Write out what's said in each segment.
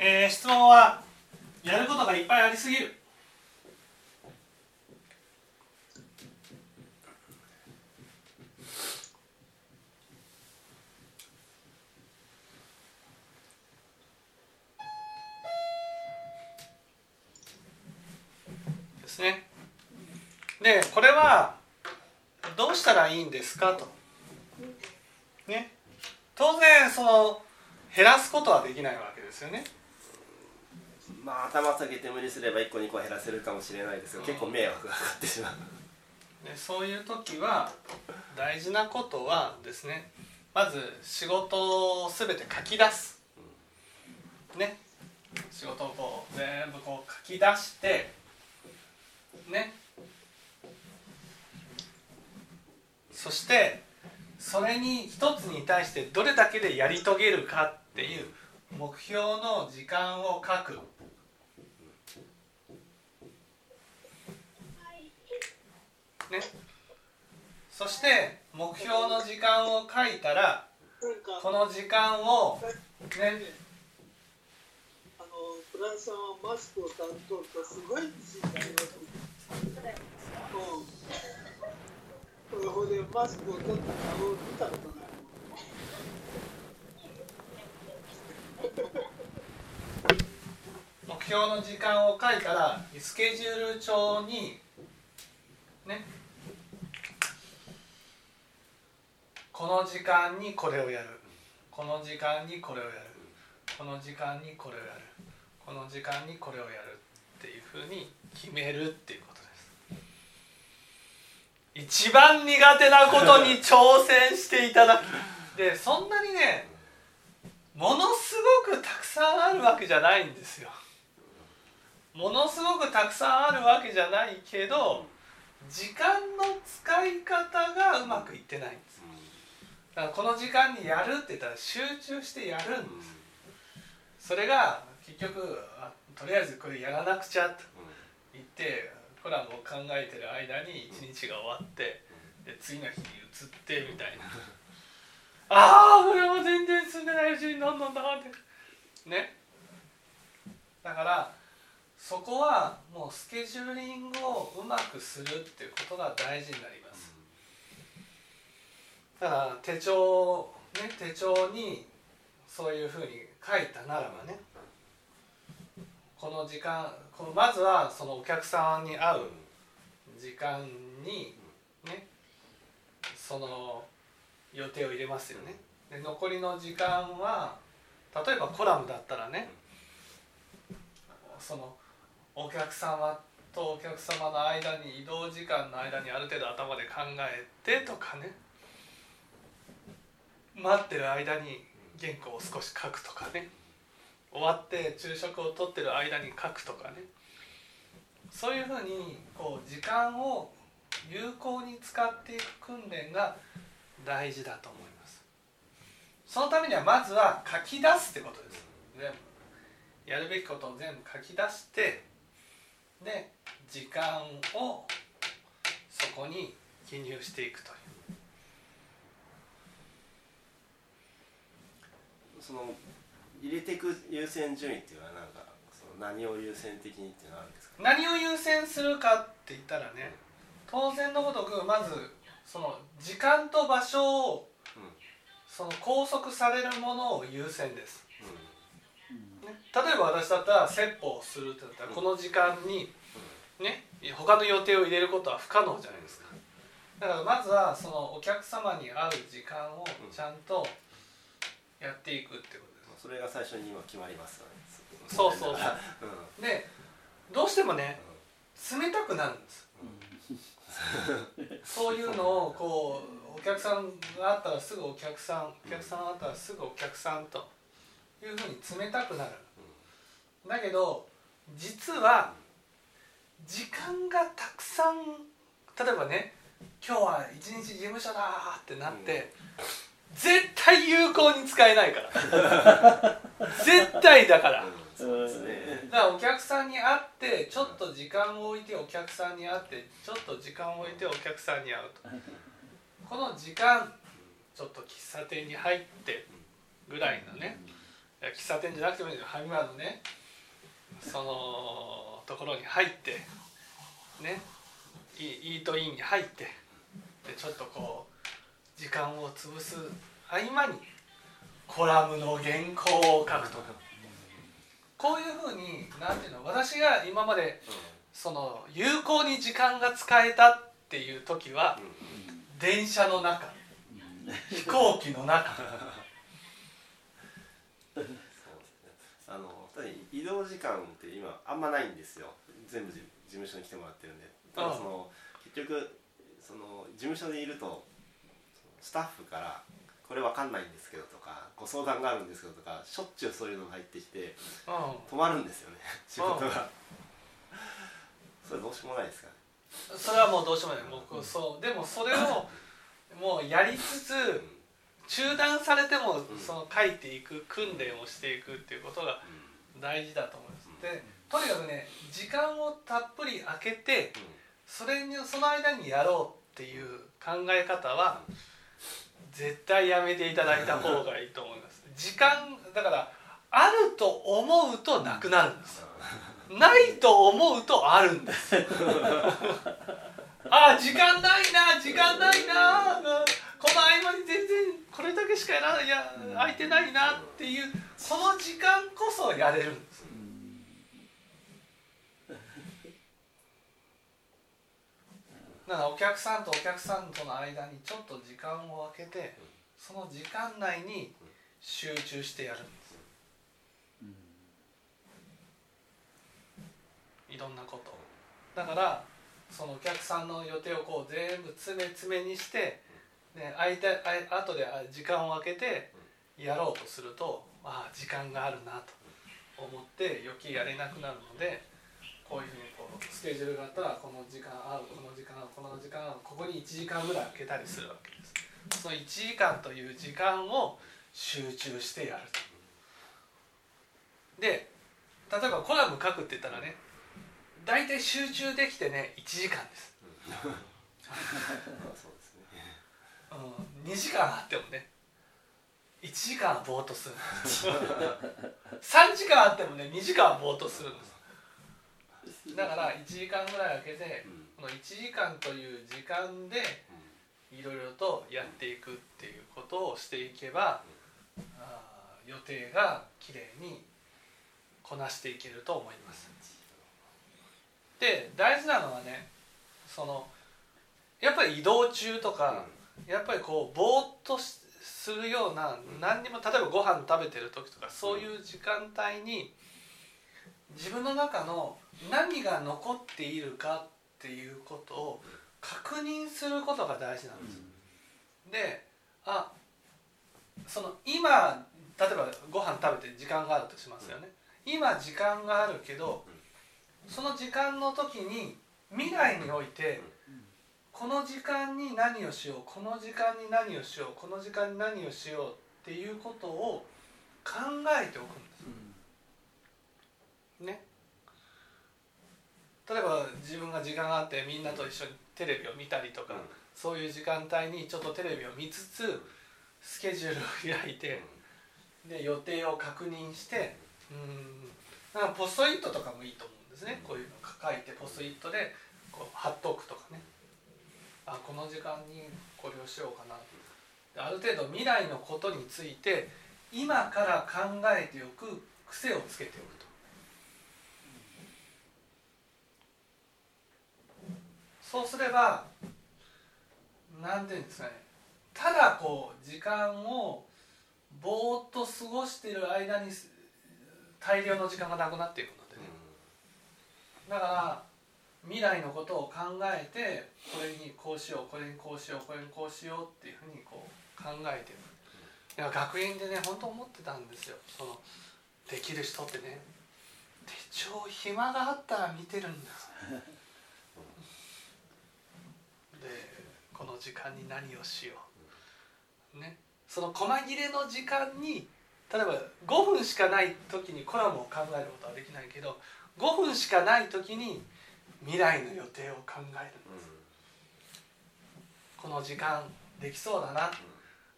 えー、質問はやることがいっぱいありすぎる。ですね。でこれはどうしたらいいんですかと。ね。当然その減らすことはできないわけですよね。まあ頭下げて無理すれば1個2個減らせるかもしれないですが結構迷惑がかかってしまう。でそういう時は大事なことはですねまず仕事を全て書き出す。ね仕事をこう全部こう書き出してね。そしてそれに一つに対してどれだけでやり遂げるかっていう目標の時間を書く。ねそして目標の時間を書いたらこの時間をねあのフランスさんはマスクを担当とすごい自信があります。うん。これでマスクを取った顔を見たことない。目標の時間を書いたらスケジュール帳にね。この時間にこれをやる。この時間にこれをやる。この時間にこれをやる。この時間にこれをやるっていうふうに決めるっていうことです。一番苦手なことに挑戦していただくでそんなにねものすごくたくさんあるわけじゃないんですよ。ものすごくたくさんあるわけじゃないけど時間の使い方がうまくいってないんです。だからこの時間にやるって言ったら集中してやるんです。それが結局とりあえずこれやらなくちゃと言ってコラムを考えてる間に一日が終わってで次の日に移ってみたいな。ああこれも全然進んでないうちにどんどんどんって。ね。だからそこはもうスケジューリングをうまくするっていうことが大事になります。だから手帳ね手帳にそういうふうに書いたならばねこの時間このまずはそのお客さんに会う時間にねその予定を入れますよね。で残りの時間は例えばコラムだったらねそのお客様とお客様の間に移動時間の間にある程度頭で考えてとかね。待ってる間に原稿を少し書くとかね。終わって昼食をとってる間に書くとかね。そういうふうにこう時間を有効に使っていく訓練が大事だと思います。そのためにはまずは書き出すってことです。全部。やるべきことを全部書き出して間をそこに記入していくという。その入れていく優先順位っていうのはなんかその何を優先的にっていうのはあるんですか？何を優先するかって言ったらね当然のごとくまずその時間と場所をうんその拘束されるものを優先です、うね、例えば私だったら説法をするってなったらこの時間にね他の予定を入れることは不可能じゃないですか。だからまずはそのお客様に会う時間をちゃんとやっていくってことです。んそれが最初に今決まりますよね。そうそうそう。うん。でどうしてもね冷たくなるんです。そういうのをこうお客さんがあったらすぐお客さんお客さんがあったらすぐお客さんというふうに冷たくなる。だけど実は時間がたくさん例えばね今日は一日事務所だってなって、絶対有効に使えないから。絶対だから。うんそうですね。だからお客さんに会ってちょっと時間を置いてお客さんに会ってちょっと時間を置いてお客さんに会うと。この時間ちょっと喫茶店に入ってぐらいのね喫茶店じゃなくてもいいけどファミマのねそのところに入ってねイイートインに入ってでちょっとこう時間を潰す合間にコラムの原稿を書くと。かこういうふうになんていうの私が今までその有効に時間が使えたっていう時は電車の中飛行機の中そうですねあのただ移動時間って今あんまないんですよ。全部事事務所に来てもらってるんで。ただその結局その事務所にいるとスタッフから「これわかんないんですけど」とか「ご相談があるんですけど」とかしょっちゅうそういうのが入ってきてう止まるんですよね。仕事が。それどうしようもないですか？ねんそれはもうどうしようもない。僕そう。でもそれを もうやりつつ中断されてもん。その書いていく訓練をしていくっていうことが大事だと思います。でとにかくね時間をたっぷり空けてそれにその間にやろうっていう考え方は絶対やめていただいた方がいいと思います。時間だからあると思うとなくなるんです。ないと思うとあるんです。あ時間ないな時間ないなこの合間に全然これだけしかやらいや空いてないなっていうこの時間こそやれる。んですだからお客さんとお客さんとの間にちょっと時間を空けてその時間内に集中してやる。ん。ですいろんなこと。をだからそのお客さんの予定をこう全部詰め詰めにして、ね、空いてあ後であ時間を空けてやろうとするとああ時間があるなと思って余計やれなくなるのでこういうふうにこうスケジュールがあったらこの時間合うこの時間合うこの時間合うここに1時間ぐらい空けたりするわけです。その1時間という時間を集中してやると。で例えばコラム書くって言ったらね大体集中できてね1時間です、2時間あってもね。1時間はぼーっとする。3時間あってもね2時間はぼーっとするんです。だから1時間ぐらい空けてこの1時間という時間でいろいろとやっていくっていうことをしていけばあー予定がきれいにこなしていけると思います。で大事なのはねそのやっぱり移動中とか、やっぱりこうぼーっとしするような何にも例えばご飯食べてる時とかそういう時間帯に自分の中の何が残っているかっていうことを確認することが大事なんです。であその今例えばご飯食べて時間があるとしますよね。今時間があるけどその時間の時に未来においてこの時間に何をしようこの時間に何をしようこの時間に何をしようっていうことを考えておくんです。ね。例えば自分が時間があってみんなと一緒にテレビを見たりとか、そういう時間帯にちょっとテレビを見つつスケジュールを開いてで予定を確認してうん。なんかポストイットとかもいいと思うんですね。こういうの書いてポストイットでこう貼っとくとかねあこの時間にこれをしようかなである程度未来のことについて今から考えておく癖をつけておくと。そうすれば何ていうんですかね。ただこう時間をぼーっと過ごしている間にす大量の時間がなくなっていくのでね。だから未来のことを考えてこれにこうしようこれにこうしようこれにこうしようっていうふうにこう考えていや学院でね本当思ってたんですよ。そのできる人ってね。手帳暇があったら見てるん ですでこの時間に何をしよう。ね。その細切れの時間に例えば5分しかない時にコラムを考えることはできないけど5分しかない時に未来の予定を考える。この時間できそうだな。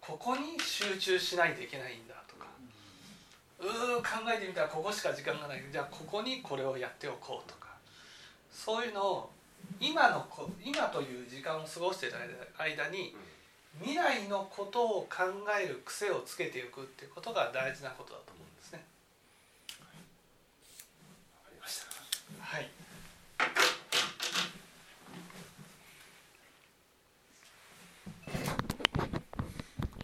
ここに集中しないといけないんだとか。うー考えてみたらここしか時間がない。じゃあここにこれをやっておこうとか。そういうのを今のこ今という時間を過ごしている間に未来のことを考える癖をつけていくっていうことが大事なことだと。